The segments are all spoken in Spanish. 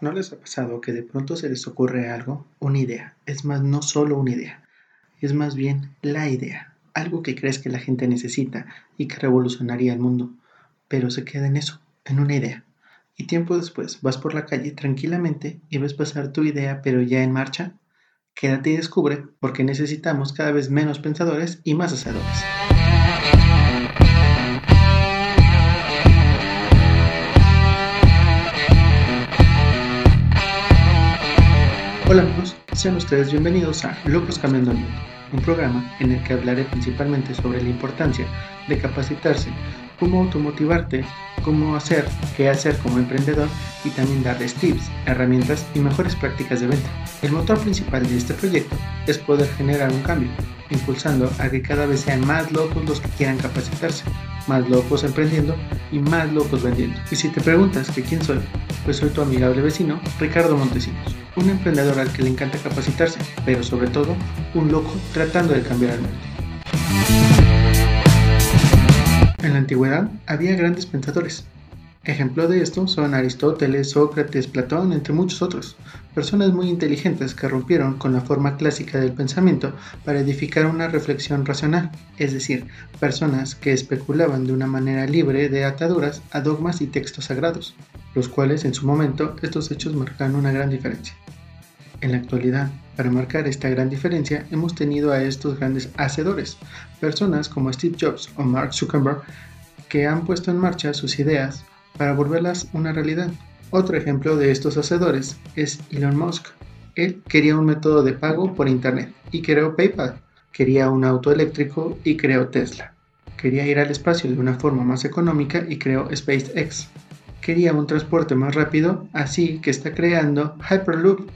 ¿No les ha pasado que de pronto se les ocurre algo, una idea? Es más, no solo una idea, es más bien la idea, algo que crees que la gente necesita y que revolucionaría el mundo, pero se queda en eso, en una idea. Y tiempo después vas por la calle tranquilamente y ves pasar tu idea pero ya en marcha. Quédate y descubre porque necesitamos cada vez menos pensadores y más hacedores. Hola amigos, sean ustedes bienvenidos a Locos Cambiando el Mundo, un programa en el que hablaré principalmente sobre la importancia de capacitarse, cómo automotivarte, cómo hacer, qué hacer como emprendedor y también darles tips, herramientas y mejores prácticas de venta. El motor principal de este proyecto es poder generar un cambio, impulsando a que cada vez sean más locos los que quieran capacitarse, más locos emprendiendo y más locos vendiendo. Y si te preguntas que quién soy, pues soy tu amigable vecino, Ricardo Montesinos un emprendedor al que le encanta capacitarse, pero sobre todo un loco tratando de cambiar el mundo. En la antigüedad había grandes pensadores. Ejemplo de esto son Aristóteles, Sócrates, Platón, entre muchos otros, personas muy inteligentes que rompieron con la forma clásica del pensamiento para edificar una reflexión racional, es decir, personas que especulaban de una manera libre de ataduras a dogmas y textos sagrados, los cuales en su momento estos hechos marcan una gran diferencia. En la actualidad, para marcar esta gran diferencia, hemos tenido a estos grandes hacedores, personas como Steve Jobs o Mark Zuckerberg, que han puesto en marcha sus ideas para volverlas una realidad. Otro ejemplo de estos hacedores es Elon Musk. Él quería un método de pago por Internet y creó PayPal. Quería un auto eléctrico y creó Tesla. Quería ir al espacio de una forma más económica y creó SpaceX. Quería un transporte más rápido, así que está creando Hyperloop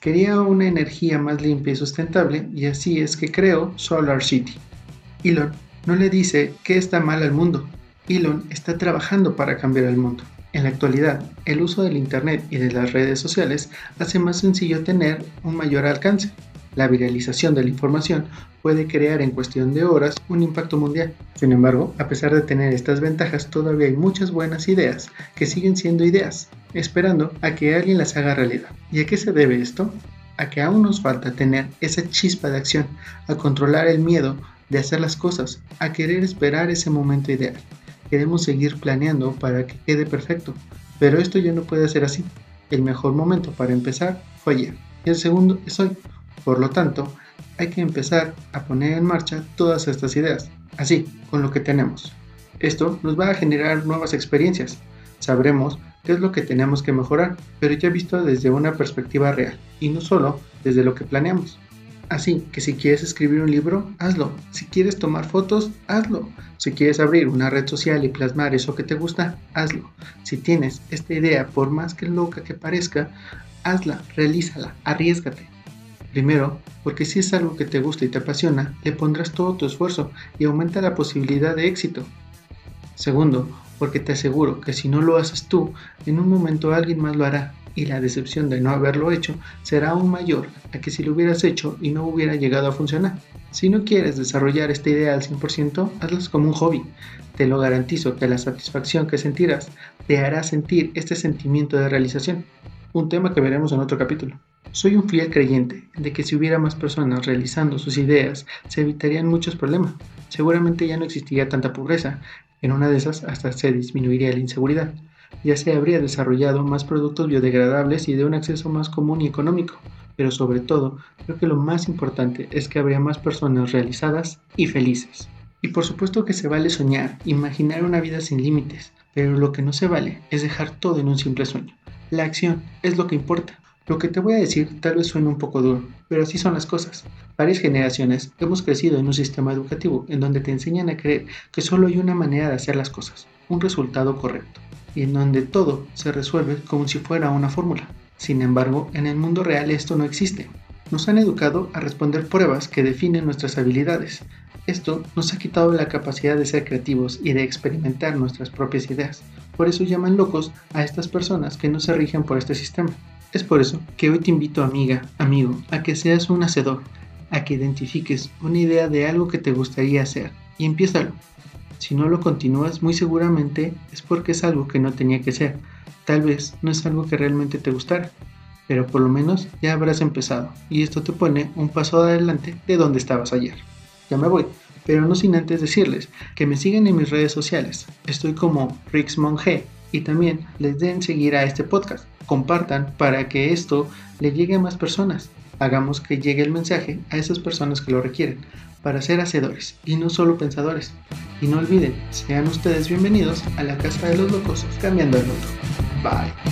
Quería una energía más limpia y sustentable y así es que creó Solar City. Elon no le dice que está mal al mundo. Elon está trabajando para cambiar el mundo. En la actualidad, el uso del Internet y de las redes sociales hace más sencillo tener un mayor alcance. La viralización de la información puede crear en cuestión de horas un impacto mundial. Sin embargo, a pesar de tener estas ventajas, todavía hay muchas buenas ideas que siguen siendo ideas, esperando a que alguien las haga realidad. ¿Y a qué se debe esto? A que aún nos falta tener esa chispa de acción, a controlar el miedo de hacer las cosas, a querer esperar ese momento ideal. Queremos seguir planeando para que quede perfecto, pero esto ya no puede ser así. El mejor momento para empezar fue ayer y el segundo es hoy. Por lo tanto, hay que empezar a poner en marcha todas estas ideas, así, con lo que tenemos. Esto nos va a generar nuevas experiencias. Sabremos qué es lo que tenemos que mejorar, pero ya visto desde una perspectiva real y no solo desde lo que planeamos. Así que si quieres escribir un libro, hazlo. Si quieres tomar fotos, hazlo. Si quieres abrir una red social y plasmar eso que te gusta, hazlo. Si tienes esta idea, por más que loca que parezca, hazla, realízala, arriesgate. Primero, porque si es algo que te gusta y te apasiona, le pondrás todo tu esfuerzo y aumenta la posibilidad de éxito. Segundo, porque te aseguro que si no lo haces tú, en un momento alguien más lo hará y la decepción de no haberlo hecho será aún mayor a que si lo hubieras hecho y no hubiera llegado a funcionar. Si no quieres desarrollar esta idea al 100%, hazlo como un hobby. Te lo garantizo que la satisfacción que sentirás te hará sentir este sentimiento de realización, un tema que veremos en otro capítulo. Soy un fiel creyente de que si hubiera más personas realizando sus ideas, se evitarían muchos problemas. Seguramente ya no existiría tanta pobreza. En una de esas hasta se disminuiría la inseguridad. Ya se habría desarrollado más productos biodegradables y de un acceso más común y económico. Pero sobre todo, creo que lo más importante es que habría más personas realizadas y felices. Y por supuesto que se vale soñar, imaginar una vida sin límites, pero lo que no se vale es dejar todo en un simple sueño. La acción es lo que importa. Lo que te voy a decir tal vez suene un poco duro, pero así son las cosas. Varias generaciones hemos crecido en un sistema educativo en donde te enseñan a creer que solo hay una manera de hacer las cosas, un resultado correcto, y en donde todo se resuelve como si fuera una fórmula. Sin embargo, en el mundo real esto no existe. Nos han educado a responder pruebas que definen nuestras habilidades. Esto nos ha quitado la capacidad de ser creativos y de experimentar nuestras propias ideas. Por eso llaman locos a estas personas que no se rigen por este sistema. Es por eso que hoy te invito, amiga, amigo, a que seas un hacedor, a que identifiques una idea de algo que te gustaría hacer y empiézalo. Si no lo continúas, muy seguramente es porque es algo que no tenía que ser, Tal vez no es algo que realmente te gustara, pero por lo menos ya habrás empezado y esto te pone un paso adelante de donde estabas ayer. Ya me voy, pero no sin antes decirles que me sigan en mis redes sociales. Estoy como RixMonG y también les den seguir a este podcast. Compartan para que esto le llegue a más personas. Hagamos que llegue el mensaje a esas personas que lo requieren para ser hacedores y no solo pensadores. Y no olviden, sean ustedes bienvenidos a la Casa de los Locosos, cambiando el mundo. Bye.